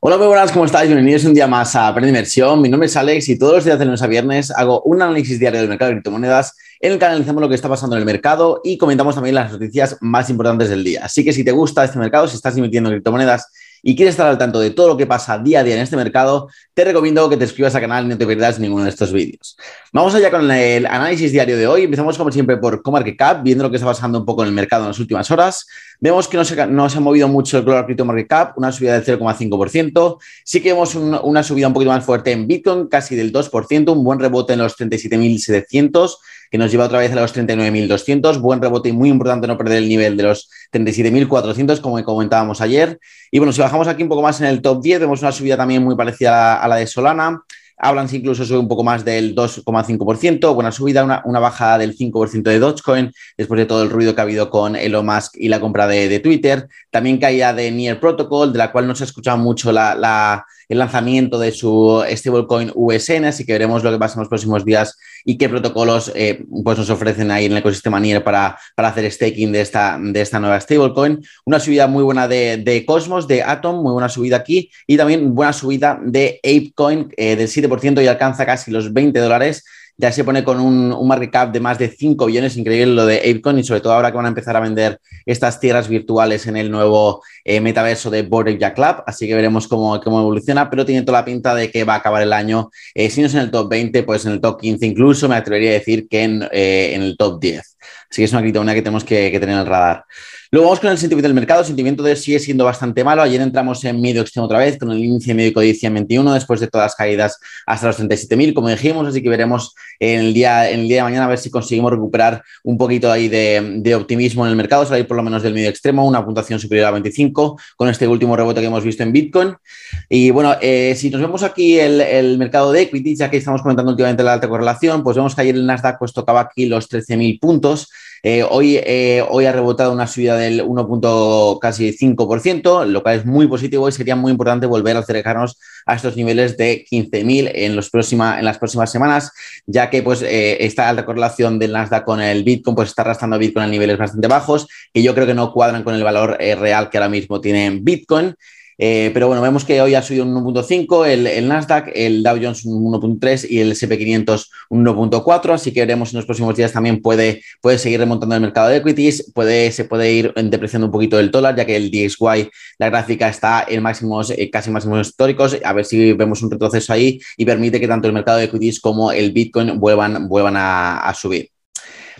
Hola, muy buenas, ¿cómo estáis? Bienvenidos un día más a Aprende Inversión. Mi nombre es Alex y todos los días de lunes a viernes hago un análisis diario del mercado de criptomonedas en el que analizamos lo que está pasando en el mercado y comentamos también las noticias más importantes del día. Así que si te gusta este mercado, si estás invirtiendo en criptomonedas y quieres estar al tanto de todo lo que pasa día a día en este mercado, te recomiendo que te suscribas al canal y no te pierdas ninguno de estos vídeos. Vamos allá con el análisis diario de hoy. Empezamos como siempre por CoMarketCap, viendo lo que está pasando un poco en el mercado en las últimas horas. Vemos que no se ha movido mucho el Global Crypto Market Cap, una subida del 0,5%. Sí que vemos una subida un poquito más fuerte en Bitcoin, casi del 2%, un buen rebote en los 37.700 que nos lleva otra vez a los 39.200. Buen rebote y muy importante no perder el nivel de los 37.400, como comentábamos ayer. Y bueno, si bajamos aquí un poco más en el top 10, vemos una subida también muy parecida a la de Solana. Hablan incluso sube un poco más del 2,5%, buena subida, una, una, bajada del 5% de Dogecoin, después de todo el ruido que ha habido con Elon Musk y la compra de, de Twitter. También caída de Near Protocol, de la cual no se ha escuchado mucho la, la, el lanzamiento de su stablecoin USN, así que veremos lo que pasa en los próximos días y qué protocolos eh, pues nos ofrecen ahí en el ecosistema NIR para, para hacer staking de esta, de esta nueva stablecoin. Una subida muy buena de, de, Cosmos, de Atom, muy buena subida aquí y también buena subida de ApeCoin eh, del 7% y alcanza casi los 20 dólares ya se pone con un, market cap de más de 5 billones, increíble lo de ApeCoin y sobre todo ahora que van a empezar a vender estas tierras virtuales en el nuevo eh, metaverso de Border Jack Club, así que veremos cómo, cómo, evoluciona, pero tiene toda la pinta de que va a acabar el año, eh, si no es en el top 20, pues en el top 15 incluso, me atrevería a decir que en, eh, en el top 10. Así que es una criptomoneda que tenemos que, tener en el radar. Luego vamos con el sentimiento del mercado. El sentimiento de sigue siendo bastante malo. Ayer entramos en medio extremo otra vez con el índice medio codicia en 21 después de todas las caídas hasta los 37.000, como dijimos. Así que veremos en el, día, el día de mañana a ver si conseguimos recuperar un poquito ahí de, de optimismo en el mercado, salir por lo menos del medio extremo, una puntuación superior a 25 con este último rebote que hemos visto en Bitcoin. Y bueno, eh, si nos vemos aquí el, el, mercado de equities, ya que estamos comentando últimamente la alta correlación, pues vemos que ayer el Nasdaq pues tocaba aquí los 13.000 puntos. Eh, hoy, eh, hoy ha rebotado una subida del 1.5%, lo cual es muy positivo y sería muy importante volver a acercarnos a estos niveles de 15.000 en, en las próximas semanas, ya que pues, eh, esta alta correlación del Nasdaq con el Bitcoin pues, está arrastrando Bitcoin a niveles bastante bajos, que yo creo que no cuadran con el valor eh, real que ahora mismo tiene Bitcoin. Eh, pero bueno, vemos que hoy ha subido un 1.5 el, el, Nasdaq, el Dow Jones un 1.3 y el SP500 un 1.4, así que veremos en los próximos días también puede, puede seguir remontando el mercado de equities, puede, se puede ir depreciando un poquito el dólar, ya que el DXY, la gráfica está en máximos, eh, casi máximos históricos, a ver si vemos un retroceso ahí y permite que tanto el mercado de equities como el Bitcoin vuelvan, vuelvan a, a subir.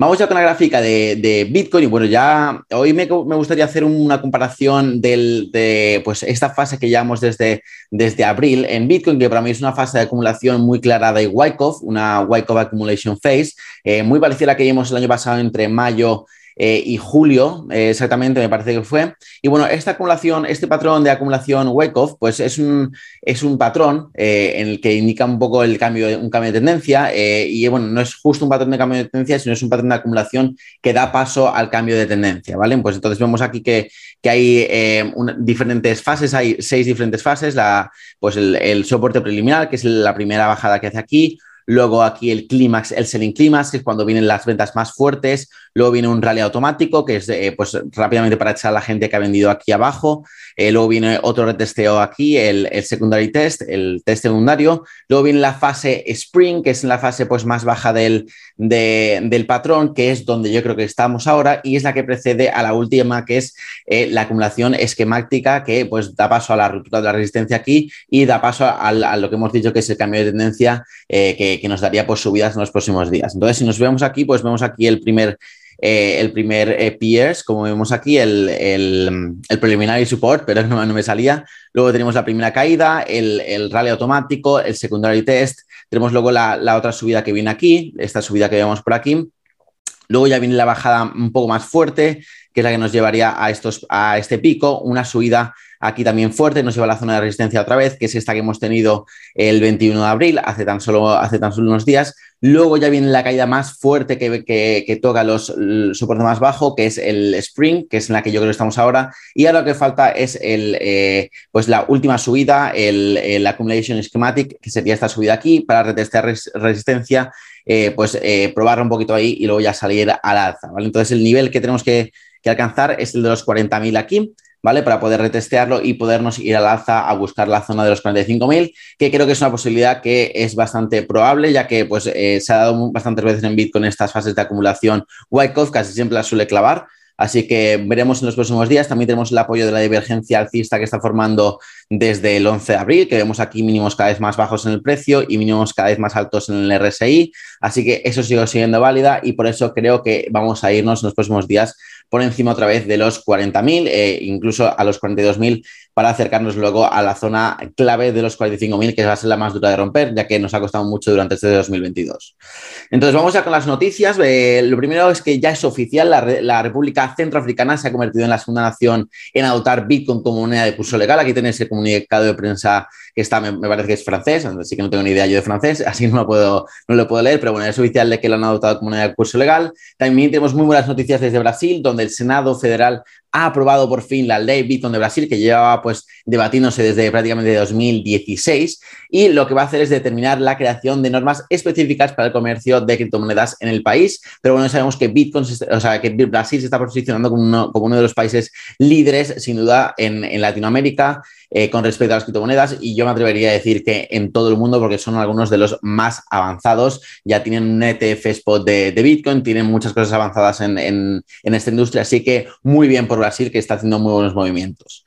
Vamos ya con la gráfica de, Bitcoin y bueno, ya hoy me, me, gustaría hacer una comparación del, de pues, esta fase que llevamos desde, desde abril en Bitcoin, que para mí es una fase de acumulación muy clara de Wyckoff, una Wyckoff Accumulation Phase, eh, muy parecida a la que vimos el año pasado entre mayo eh, y julio, eh, exactamente, me parece que fue. Y bueno, esta acumulación, este patrón de acumulación Wyckoff, pues es un, es un patrón eh, en el que indica un poco el cambio, un cambio de tendencia. Eh, y bueno, no es justo un patrón de cambio de tendencia, sino es un patrón de acumulación que da paso al cambio de tendencia, ¿vale? Pues entonces vemos aquí que, que hay eh, una, diferentes fases, hay seis diferentes fases. La, pues el, el soporte preliminar, que es la primera bajada que hace aquí luego aquí el clímax, el selling clímax, que es cuando vienen las ventas más fuertes, luego viene un rally automático, que es eh, pues rápidamente para echar a la gente que ha vendido aquí abajo, eh, luego viene otro retesteo aquí, el, el, secondary test, el test secundario, luego viene la fase spring, que es la fase pues más baja del, de, del patrón, que es donde yo creo que estamos ahora, y es la que precede a la última, que es eh, la acumulación esquemática, que pues da paso a la ruptura de la resistencia aquí y da paso a, a lo que hemos dicho que es el cambio de tendencia que que, nos daría pues, subidas en los próximos días. Entonces, si nos vemos aquí, pues vemos aquí el primer, eh, el primer eh, como vemos aquí, el, el, el preliminary support, pero no, me salía. Luego tenemos la primera caída, el, el rally automático, el secondary test. Tenemos luego la, la, otra subida que viene aquí, esta subida que vemos por aquí. Luego ya viene la bajada un poco más fuerte, que es la que nos llevaría a, estos, a este pico, una subida aquí también fuerte, nos lleva a la zona de resistencia otra vez, que es esta que hemos tenido el 21 de abril, hace tan solo, hace tan solo unos días. Luego ya viene la caída más fuerte que, toca los el soporte más bajo, que es el Spring, que es en la que yo creo que estamos ahora. Y ahora lo que falta es el, eh, pues la última subida, el, Accumulation Schematic, que sería esta subida aquí, para retestear res, resistencia, eh, pues eh, probar un poquito ahí y luego ya salir al alza. Entonces el nivel que tenemos que, que alcanzar es el de los 40.000 aquí ¿vale? Para poder retestearlo y podernos ir al alza a buscar la zona de los 45.000, que creo que es una posibilidad que es bastante probable, ya que pues, eh, se ha dado bastantes veces en Bitcoin estas fases de acumulación. Wyckoff casi siempre la suele clavar. Así que veremos en los próximos días. También tenemos el apoyo de la divergencia alcista que está formando desde el 11 de abril, que vemos aquí mínimos cada vez más bajos en el precio y mínimos cada vez más altos en el RSI. Así que eso sigue siendo válida y por eso creo que vamos a irnos en los próximos días por encima otra vez de los 40.000, eh, incluso a los 42.000 para acercarnos luego a la zona clave de los 45.000, que va a ser la más dura de romper, ya que nos ha costado mucho durante este 2022. Entonces, vamos ya con las noticias. Lo primero es que ya es oficial, la, República Centroafricana se ha convertido en la segunda nación en adoptar Bitcoin como moneda de curso legal. Aquí tenéis el comunicado de prensa que está, me, parece que es francés, así que no tengo ni idea yo de francés, así no lo puedo, no lo puedo leer, pero bueno, es oficial de que lo han adoptado como moneda de curso legal. También tenemos muy buenas noticias desde Brasil, donde el Senado Federal ha aprobado por fin la ley Bitcoin de Brasil, que llevaba pues debatiéndose desde prácticamente 2016, y lo que va a hacer es determinar la creación de normas específicas para el comercio de criptomonedas en el país. Pero bueno, sabemos que Bitcoin, o sea, que Brasil se está posicionando como uno, como uno de los países líderes, sin duda, en, en Latinoamérica. Eh, con respecto a las criptomonedas y yo me atrevería a decir que en todo el mundo porque son algunos de los más avanzados, ya tienen un ETF spot de, Bitcoin, tienen muchas cosas avanzadas en, en, esta industria, así que muy bien por Brasil que está haciendo muy buenos movimientos.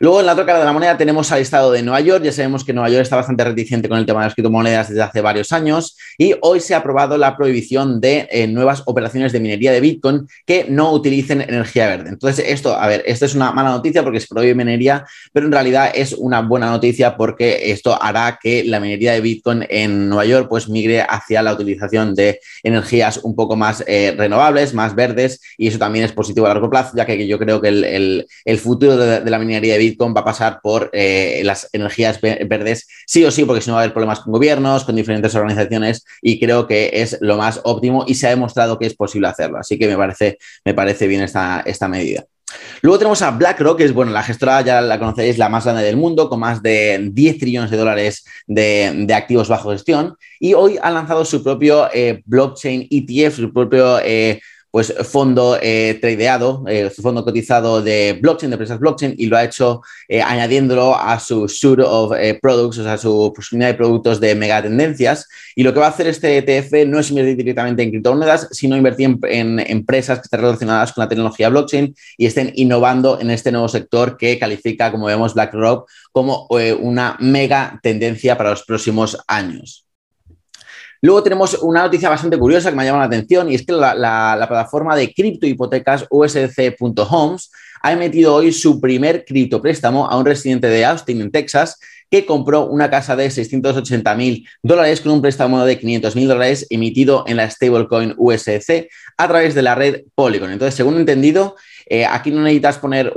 Luego, en la otra cara de la moneda tenemos al estado de Nueva York. Ya sabemos que Nueva York está bastante reticente con el tema de las criptomonedas desde hace varios años y hoy se ha aprobado la prohibición de eh, nuevas operaciones de minería de Bitcoin que no utilicen energía verde. Entonces, esto, a ver, esto es una mala noticia porque se prohíbe minería, pero en realidad es una buena noticia porque esto hará que la minería de Bitcoin en Nueva York pues migre hacia la utilización de energías un poco más eh, renovables, más verdes y eso también es positivo a largo plazo, ya que yo creo que el, futuro de, la minería de Bitcoin va a pasar por eh, las energías verdes sí o sí, porque si no va a haber problemas con gobiernos, con diferentes organizaciones y creo que es lo más óptimo y se ha demostrado que es posible hacerlo. Así que me parece, me parece bien esta, esta medida. Luego tenemos a BlackRock, que es bueno, la gestora, ya la conocéis, la más grande del mundo, con más de 10 trillones de dólares de, activos bajo gestión. Y hoy ha lanzado su propio eh, blockchain ETF, su propio eh, pues, fondo eh, tradeado, eh, fondo cotizado de blockchain, de empresas blockchain, y lo ha hecho eh, añadiéndolo a su suite of eh, products, o sea, su posibilidad de productos de megatendencias. Y lo que va a hacer este ETF no es invertir directamente en criptomonedas, sino invertir en, empresas que estén relacionadas con la tecnología blockchain y estén innovando en este nuevo sector que califica, como vemos, BlackRock como una mega tendencia para los próximos años. Luego tenemos una noticia bastante curiosa que me ha llamado la atención y es que la, plataforma de criptohipotecas usc.homes ha emitido hoy su primer criptopréstamo a un residente de Austin, en Texas, que compró una casa de 680 mil dólares con un préstamo de 500 mil dólares emitido en la stablecoin USC a través de la red Polygon. Entonces, según entendido, eh, aquí no necesitas poner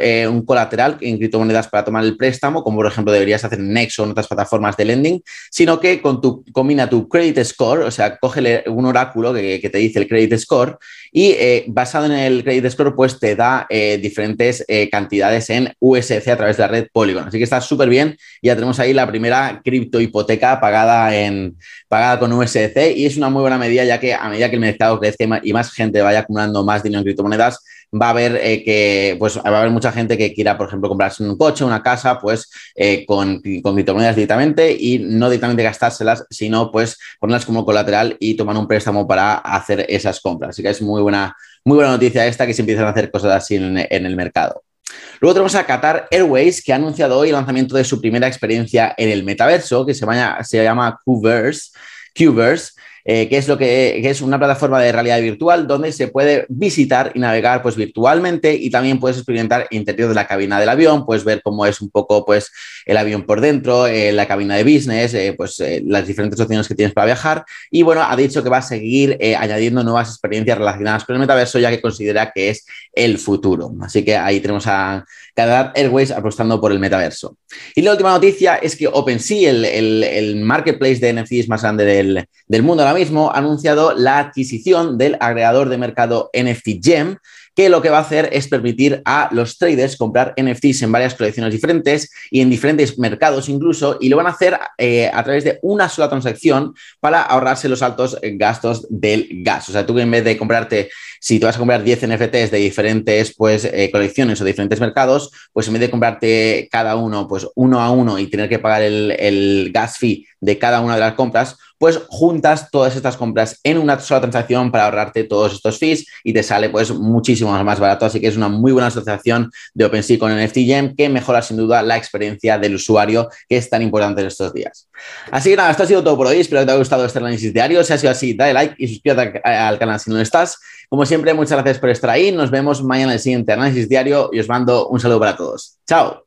eh, un, colateral en criptomonedas para tomar el préstamo, como por ejemplo deberías hacer en Nexo o en otras plataformas de lending, sino que con tu, combina tu credit score, o sea, coge un oráculo que, te dice el credit score y eh, basado en el credit score, pues te da diferentes cantidades en USC a través de la red Polygon. Así que está súper bien. Ya tenemos ahí la primera cripto hipoteca pagada, en, pagada con USC y es una muy buena medida, ya que a medida que el mercado crezca y más gente vaya acumulando más dinero en criptomonedas, va a haber eh, que, pues va a haber mucha gente que quiera, por ejemplo, comprarse un coche, una casa, pues eh, con, con criptomonedas directamente y no directamente gastárselas, sino pues ponerlas como colateral y tomar un préstamo para hacer esas compras. Así que es muy buena, muy buena noticia esta que se empiezan a hacer cosas así en, el mercado. Luego tenemos a Qatar Airways, que ha anunciado hoy el lanzamiento de su primera experiencia en el metaverso, que se, se llama Qverse, Qverse eh, que es lo que, es una plataforma de realidad virtual donde se puede visitar y navegar pues virtualmente y también puedes experimentar el interior de la cabina del avión, puedes ver cómo es un poco pues el avión por dentro, eh, la cabina de business, eh, pues las diferentes opciones que tienes para viajar y bueno, ha dicho que va a seguir añadiendo nuevas experiencias relacionadas con el metaverso ya que considera que es el futuro. Así que ahí tenemos a Qatar Airways apostando por el metaverso. Y la última noticia es que OpenSea, el, marketplace de NFTs más grande del, del mundo ahora mismo, ha anunciado la adquisición del agregador de mercado NFT Gem que lo que va a hacer es permitir a los traders comprar NFTs en varias colecciones diferentes y en diferentes mercados incluso, y lo van a hacer eh, a través de una sola transacción para ahorrarse los altos gastos del gas. O sea, tú en vez de comprarte, si te vas a comprar 10 NFTs de diferentes pues, eh, colecciones o diferentes mercados, pues en vez de comprarte cada uno pues uno a uno y tener que pagar el, el gas fee de cada una de las compras, pues juntas todas estas compras en una sola transacción para ahorrarte todos estos fees y te sale pues muchísimo más barato. Así que es una muy buena asociación de OpenSea con NFT Gem que mejora sin duda la experiencia del usuario que es tan importante en estos días. Así que nada, esto ha sido todo por hoy. Espero que te haya gustado este análisis diario. Si ha sido así, dale like y suscríbete al canal si no lo estás. Como siempre, muchas gracias por estar ahí. Nos vemos mañana en el siguiente análisis diario y os mando un saludo para todos. Chao.